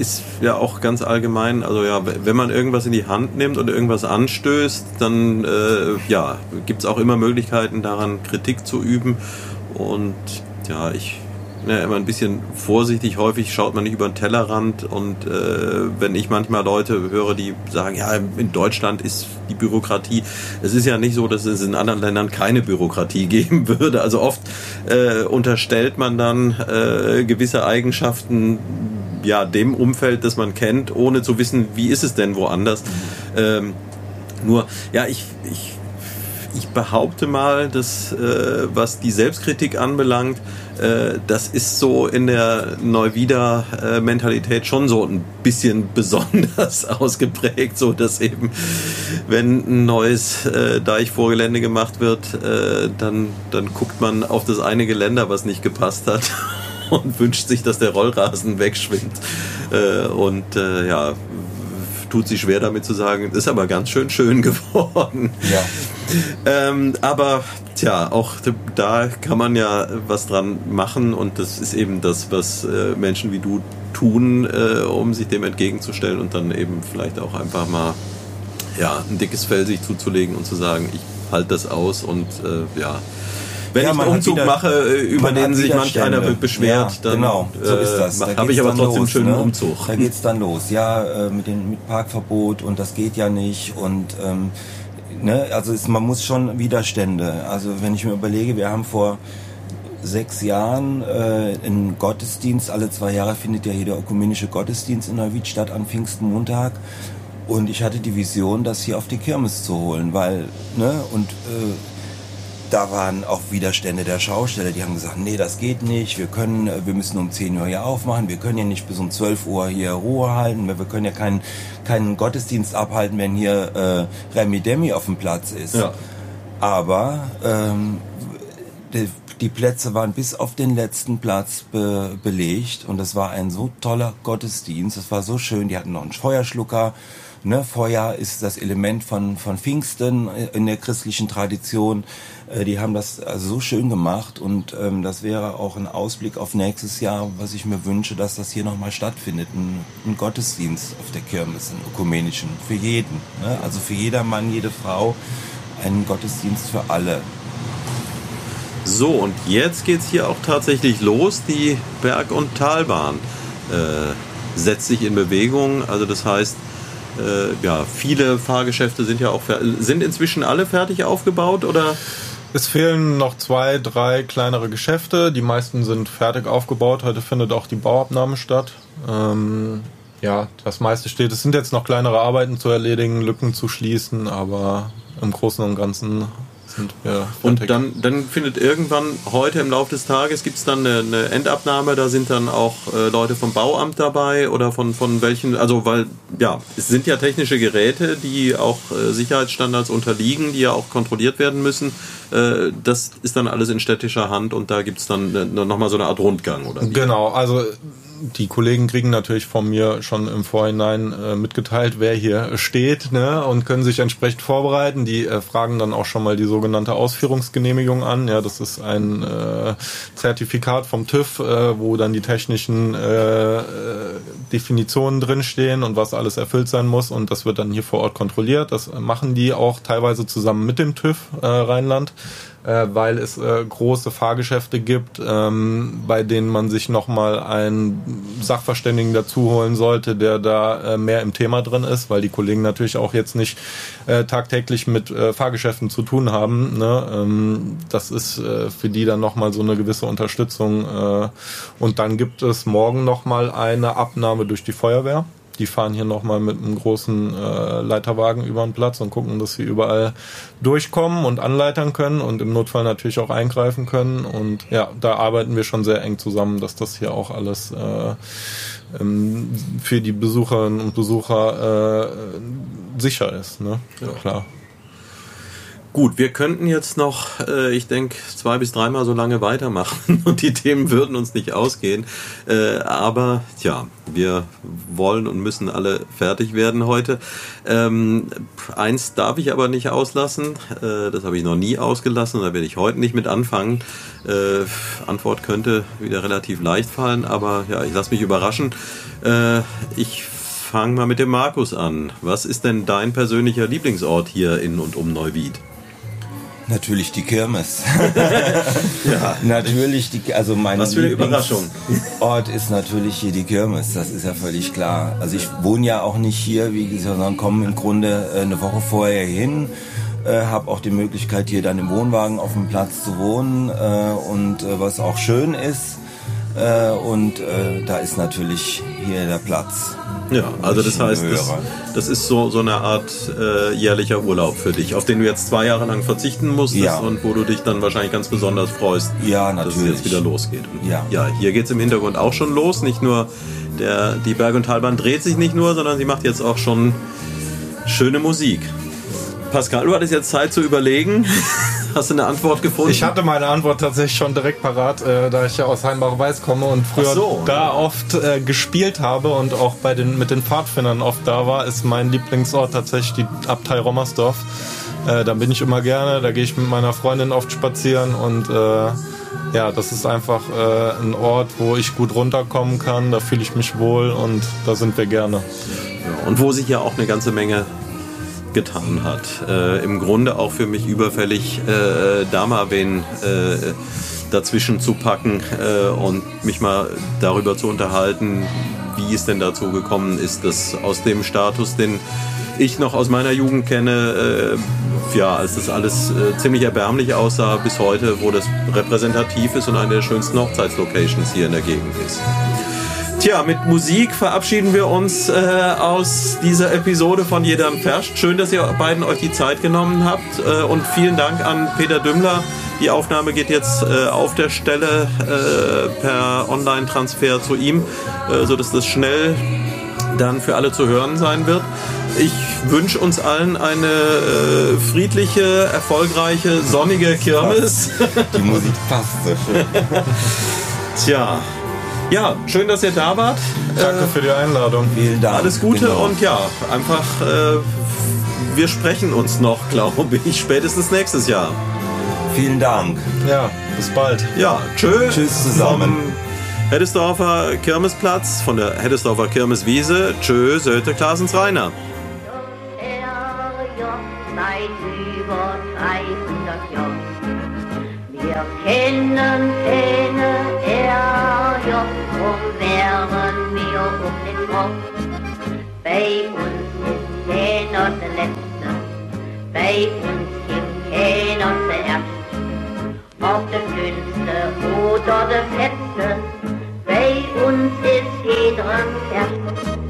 ist, ja auch ganz allgemein, also ja, wenn man irgendwas in die Hand nimmt und irgendwas anstößt, dann äh, ja, gibt es auch immer Möglichkeiten daran Kritik zu üben. Und ja, ich ja immer ein bisschen vorsichtig, häufig schaut man nicht über den Tellerrand und äh, wenn ich manchmal Leute höre, die sagen, ja, in Deutschland ist die Bürokratie, es ist ja nicht so, dass es in anderen Ländern keine Bürokratie geben würde. Also oft äh, unterstellt man dann äh, gewisse Eigenschaften ja dem Umfeld, das man kennt, ohne zu wissen, wie ist es denn woanders. Ähm, nur, ja, ich, ich, ich behaupte mal, dass äh, was die Selbstkritik anbelangt, das ist so in der Neuwieder-Mentalität schon so ein bisschen besonders ausgeprägt, so dass eben, wenn ein neues äh, Deichvorgelände gemacht wird, äh, dann, dann guckt man auf das eine Geländer, was nicht gepasst hat und wünscht sich, dass der Rollrasen wegschwimmt. Äh, und äh, ja, tut sich schwer damit zu sagen, ist aber ganz schön schön geworden. Ja. Ähm, aber tja, auch da kann man ja was dran machen und das ist eben das, was äh, Menschen wie du tun, äh, um sich dem entgegenzustellen und dann eben vielleicht auch einfach mal ja, ein dickes Fell sich zuzulegen und zu sagen, ich halte das aus und äh, ja. Wenn Ja, ich einen Umzug wieder- mache, äh, über den sich manch Widerstände. einer be- beschwert, Ja, dann genau, so ist das. Da äh, habe geht's ich aber trotzdem einen schönen ne? Umzug. Da geht's dann los. Ja, äh, mit dem mit Parkverbot und das geht ja nicht und ähm, ne, also es, man muss schon Widerstände. Also wenn ich mir überlege, wir haben vor sechs Jahren äh, einen Gottesdienst, alle zwei Jahre findet ja hier der ökumenische Gottesdienst in Neuwied statt an Pfingstmontag. Und ich hatte die Vision, das hier auf die Kirmes zu holen, weil, ne, und äh, da waren auch Widerstände der Schausteller, die haben gesagt, nee, das geht nicht, wir können, äh, wir müssen um 10 Uhr hier aufmachen, wir können ja nicht bis um 12 Uhr hier Ruhe halten, wir wir können ja keinen, keinen Gottesdienst abhalten, wenn hier äh, Remi Demi auf dem Platz ist. Ja. Aber ähm, die, die Plätze waren bis auf den letzten Platz be, belegt. Und das war ein so toller Gottesdienst, das war so schön, die hatten noch einen Feuerschlucker, Ne, Feuer ist das Element von, von Pfingsten in der christlichen Tradition. Äh, Die haben das also so schön gemacht und ähm, das wäre auch ein Ausblick auf nächstes Jahr, was ich mir wünsche, dass das hier nochmal stattfindet. Ein, ein Gottesdienst auf der Kirmes, einen ökumenischen, für jeden. Ne? Also für jeder Mann, jede Frau, einen Gottesdienst für alle. So, und jetzt geht's hier auch tatsächlich los. Die Berg- und Talbahn äh, setzt sich in Bewegung. Also das heißt, äh, ja, viele Fahrgeschäfte sind ja auch sind inzwischen alle fertig aufgebaut oder? Es fehlen noch zwei, drei kleinere Geschäfte. Die meisten sind fertig aufgebaut. Heute findet auch die Bauabnahme statt. Ähm, ja, das meiste steht. Es sind jetzt noch kleinere Arbeiten zu erledigen, Lücken zu schließen, aber im Großen und Ganzen sind fertig. Und dann, dann findet irgendwann heute im Laufe des Tages gibt's dann eine, eine Endabnahme, da sind dann auch äh, Leute vom Bauamt dabei oder von, von welchen, also weil, ja, es sind ja technische Geräte, die auch äh, Sicherheitsstandards unterliegen, die ja auch kontrolliert werden müssen. Äh, das ist dann alles in städtischer Hand und da gibt's dann äh, nochmal so eine Art Rundgang, oder? wie? Genau, also die Kollegen kriegen natürlich von mir schon im Vorhinein äh, mitgeteilt, wer hier steht, ne, und können sich entsprechend vorbereiten. Die äh, fragen dann auch schon mal die sogenannte Ausführungsgenehmigung an. Ja, das ist ein äh, Zertifikat vom TÜV, äh, wo dann die technischen äh, äh, Definitionen drinstehen und was alles erfüllt sein muss. Und das wird dann hier vor Ort kontrolliert. Das machen die auch teilweise zusammen mit dem TÜV äh, Rheinland äh, weil es äh, große Fahrgeschäfte gibt, ähm, bei denen man sich nochmal einen Sachverständigen dazu holen sollte, der da äh, mehr im Thema drin ist, weil die Kollegen natürlich auch jetzt nicht äh, tagtäglich mit äh, Fahrgeschäften zu tun haben. Ne? Ähm, das ist äh, für die dann nochmal so eine gewisse Unterstützung. Und dann gibt es morgen nochmal eine Abnahme durch die Feuerwehr. Die fahren hier nochmal mit einem großen äh, Leiterwagen über den Platz und gucken, dass sie überall durchkommen und anleitern können und im Notfall natürlich auch eingreifen können. Und ja, da arbeiten wir schon sehr eng zusammen, dass das hier auch alles äh, ähm, für die Besucherinnen und Besucher äh, sicher ist. Ne? Ja. Klar. Gut, wir könnten jetzt noch, äh, ich denke, zwei bis dreimal so lange weitermachen und die Themen würden uns nicht ausgehen. Äh, aber tja, wir wollen und müssen alle fertig werden heute. Ähm, eins darf ich aber nicht auslassen, äh, das habe ich noch nie ausgelassen und da werde ich heute nicht mit anfangen. Äh, Antwort könnte wieder relativ leicht fallen, aber ja, ich lasse mich überraschen. Äh, ich fange mal mit dem Markus an. Was ist denn dein persönlicher Lieblingsort hier in und um Neuwied? Natürlich die Kirmes. ja. Natürlich die, also meine Was für eine Überraschung. Ort ist natürlich hier die Kirmes, das ist ja völlig klar. Also ich wohne ja auch nicht hier, wie gesagt, sondern komme im Grunde äh, eine Woche vorher hin, äh, habe auch die Möglichkeit hier dann im Wohnwagen auf dem Platz zu wohnen äh, und äh, was auch schön ist, äh, und äh, da ist natürlich hier der Platz. Ja, also das heißt, das, das, ist so, so eine Art äh, jährlicher Urlaub für dich, auf den du jetzt zwei Jahre lang verzichten musstest ja. und wo du dich dann wahrscheinlich ganz besonders freust, ja, dass es jetzt wieder losgeht. Und ja. ja, hier geht es im Hintergrund auch schon los. Nicht nur der, die Berg- und Talbahn dreht sich nicht nur, sondern sie macht jetzt auch schon schöne Musik. Pascal, du hattest jetzt Zeit zu überlegen. Hast du eine Antwort gefunden? Ich hatte meine Antwort tatsächlich schon direkt parat, äh, da ich ja aus Heimbach-Weiß komme und früher so, da ja. oft äh, gespielt habe und auch bei den, mit den Pfadfindern oft da war, ist mein Lieblingsort tatsächlich die Abtei Rommersdorf. Äh, da bin ich immer gerne, da gehe ich mit meiner Freundin oft spazieren und äh, ja, das ist einfach äh, ein Ort, wo ich gut runterkommen kann, da fühle ich mich wohl und da sind wir gerne. Ja, und wo sich ja auch eine ganze Menge getan hat. Äh, Im Grunde auch für mich überfällig, äh, da mal wen äh, dazwischen zu packen äh, und mich mal darüber zu unterhalten, wie es denn dazu gekommen ist, dass aus dem Status, den ich noch aus meiner Jugend kenne, äh, ja, als das alles äh, ziemlich erbärmlich aussah, bis heute, wo das repräsentativ ist und eine der schönsten Hochzeitslocations hier in der Gegend ist. Tja, mit Musik verabschieden wir uns äh, aus dieser Episode von Jeder Ferscht. Schön, dass ihr beiden euch die Zeit genommen habt äh, und vielen Dank an Peter Dümmler. Die Aufnahme geht jetzt äh, auf der Stelle äh, per Online-Transfer zu ihm, äh, sodass das schnell dann für alle zu hören sein wird. Ich wünsche uns allen eine äh, friedliche, erfolgreiche, sonnige Kirmes. Die Musik passt so schön. Tja. Ja, schön, dass ihr da wart. Danke äh, für die Einladung. Vielen Dank. Alles Gute genau. und ja, einfach, äh, wir sprechen uns noch, glaube ich, spätestens nächstes Jahr. Vielen Dank. Ja, bis bald. Ja, tschö. Tschüss zusammen. Heddesdorfer Kirmesplatz, von der Heddesdorfer Kirmeswiese. Tschö, Söte Klasens Rainer. Seit über 300 Jahren. Wir kennen keine und wären wir um den Kopf. Bei uns ist keiner der Letzte, bei uns gibt keiner der Erste. Ob der Dünnste oder der Fetzte, bei uns ist jeder der Erste.